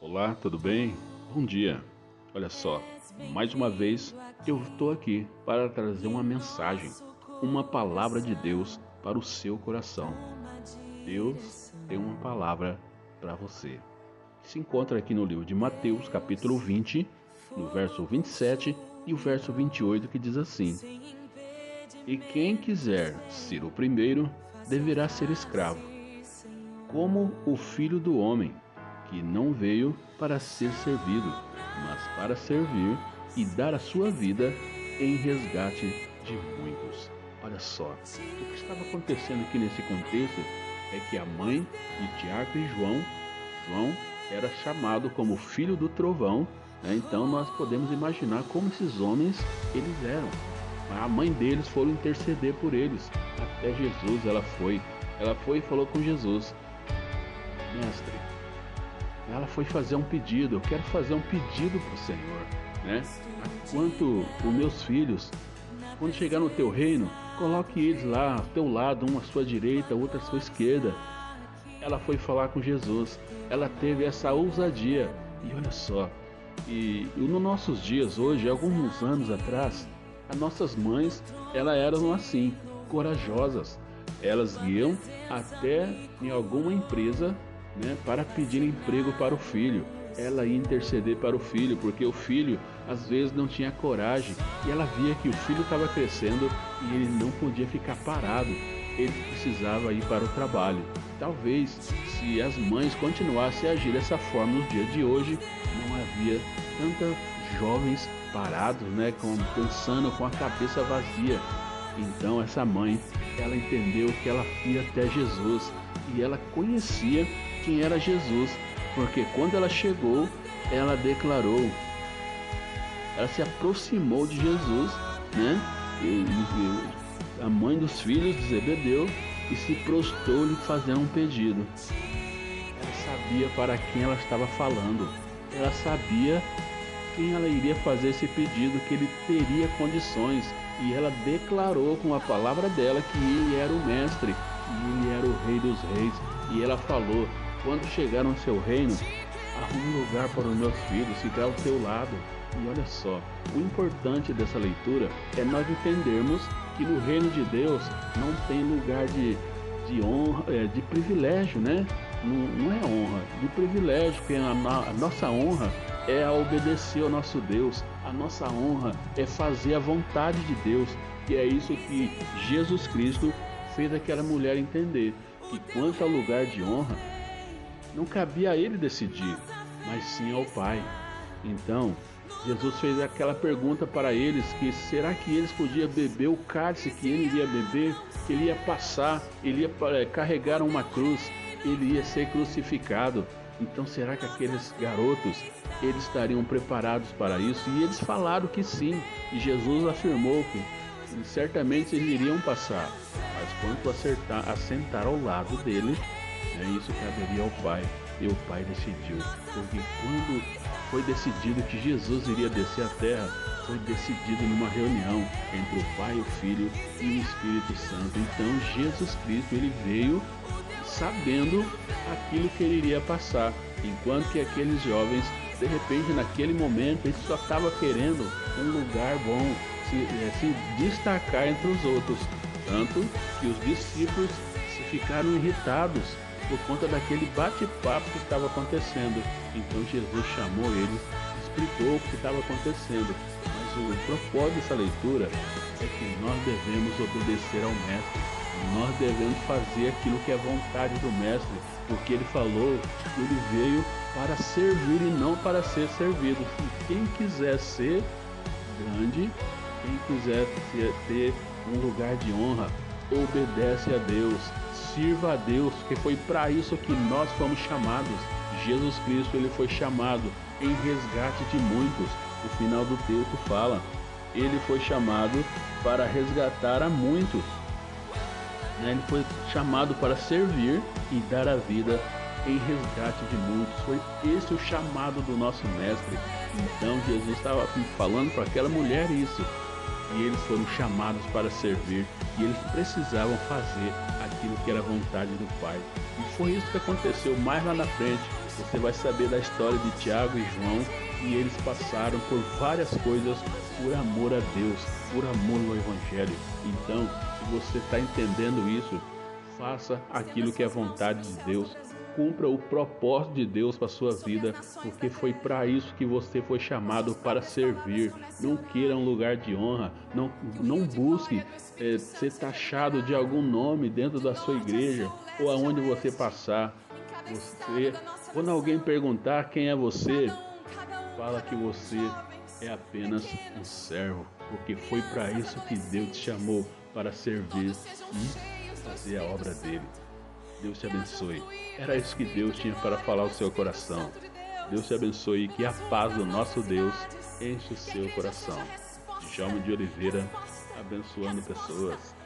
Olá, tudo bem? Bom dia. Olha só, mais uma vez eu estou aqui para trazer uma mensagem, uma palavra de Deus para o seu coração. Deus tem uma palavra para você. Se encontra aqui no livro de Mateus, capítulo 20, no verso 27 e o verso 28, que diz assim: E quem quiser ser o primeiro, deverá ser escravo, como o filho do homem que não veio para ser servido, mas para servir e dar a sua vida em resgate de muitos. Olha só, o que estava acontecendo aqui nesse contexto é que a mãe de Tiago e João, João era chamado como filho do trovão, né? então nós podemos imaginar como esses homens eles eram. A mãe deles foi interceder por eles. Até Jesus ela foi. Ela foi e falou com Jesus: Mestre, ela foi fazer um pedido. Eu quero fazer um pedido para o Senhor, né? Quanto os meus filhos, quando chegar no teu reino, coloque eles lá ao teu lado, um à sua direita, outro à sua esquerda. Ela foi falar com Jesus. Ela teve essa ousadia. E olha só, e, e nos nossos dias hoje, alguns anos atrás, as nossas mães, elas eram assim, corajosas. Elas iam até em alguma empresa né, para pedir emprego para o filho. Ela ia interceder para o filho, porque o filho às vezes não tinha coragem e ela via que o filho estava crescendo e ele não podia ficar parado, ele precisava ir para o trabalho. Talvez, se as mães continuassem a agir dessa forma nos dias de hoje, não havia tantos jovens parados, né, com, pensando com a cabeça vazia. Então essa mãe, ela entendeu que ela ia até Jesus e ela conhecia quem era Jesus, porque quando ela chegou, ela declarou, ela se aproximou de Jesus, né? E, a mãe dos filhos de Zebedeu e se prostrou-lhe fazendo um pedido. Ela sabia para quem ela estava falando. Ela sabia quem ela iria fazer esse pedido, que ele teria condições. E ela declarou com a palavra dela que ele era o mestre, e ele era o rei dos reis. E ela falou: quando chegar no seu reino, arrume um lugar para os meus filhos, ficar ao teu lado. E olha só, o importante dessa leitura é nós entendermos que no reino de Deus não tem lugar de, de honra, é, de privilégio, né? Não, não, é honra, de privilégio, porque a, a nossa honra é a obedecer ao nosso Deus, a nossa honra é fazer a vontade de Deus, e é isso que Jesus Cristo fez aquela mulher entender, que quanto ao lugar de honra, não cabia a ele decidir, mas sim ao Pai. Então, Jesus fez aquela pergunta para eles que será que eles podiam beber o cálice que ele iria beber, ele ia passar, ele ia eh, carregar uma cruz, ele ia ser crucificado. Então, será que aqueles garotos eles estariam preparados para isso? E eles falaram que sim. E Jesus afirmou que certamente eles iriam passar, mas quanto acertar, assentar ao lado dele, é isso que caberia ao Pai. E o Pai decidiu. Porque quando foi decidido que Jesus iria descer à terra, foi decidido numa reunião entre o Pai, o Filho e o Espírito Santo. Então Jesus Cristo ele veio sabendo aquilo que ele iria passar, enquanto que aqueles jovens, de repente, naquele momento, eles só estavam querendo um lugar bom, se, eh, se destacar entre os outros, tanto que os discípulos se ficaram irritados por conta daquele bate-papo que estava acontecendo. Então Jesus chamou eles, explicou o que estava acontecendo. Mas o propósito dessa leitura é que nós devemos obedecer ao Mestre. Nós devemos fazer aquilo que é vontade do Mestre, porque ele falou que ele veio para servir e não para ser servido. E quem quiser ser grande, quem quiser ter um lugar de honra, obedece a Deus, sirva a Deus, que foi para isso que nós fomos chamados. Jesus Cristo ele foi chamado em resgate de muitos. O final do texto fala: ele foi chamado para resgatar a muitos. Né? Ele foi chamado para servir e dar a vida em resgate de muitos. Foi esse o chamado do nosso mestre. Então Jesus estava falando para aquela mulher isso. E eles foram chamados para servir e eles precisavam fazer aquilo que era vontade do Pai. E foi isso que aconteceu mais lá na frente. Você vai saber da história de Tiago e João e eles passaram por várias coisas por amor a Deus, por amor ao Evangelho. Então, se você está entendendo isso, faça aquilo que é vontade de Deus, cumpra o propósito de Deus para sua vida, porque foi para isso que você foi chamado para servir. Não queira um lugar de honra, não, não busque é, ser taxado de algum nome dentro da sua igreja ou aonde você passar. Você, quando alguém perguntar quem é você, fala que você é apenas um servo, porque foi para isso que Deus te chamou para servir e fazer a obra dele. Deus te abençoe. Era isso que Deus tinha para falar ao seu coração. Deus te abençoe e que a paz do nosso Deus enche o seu coração. Djalma de Oliveira, abençoando pessoas.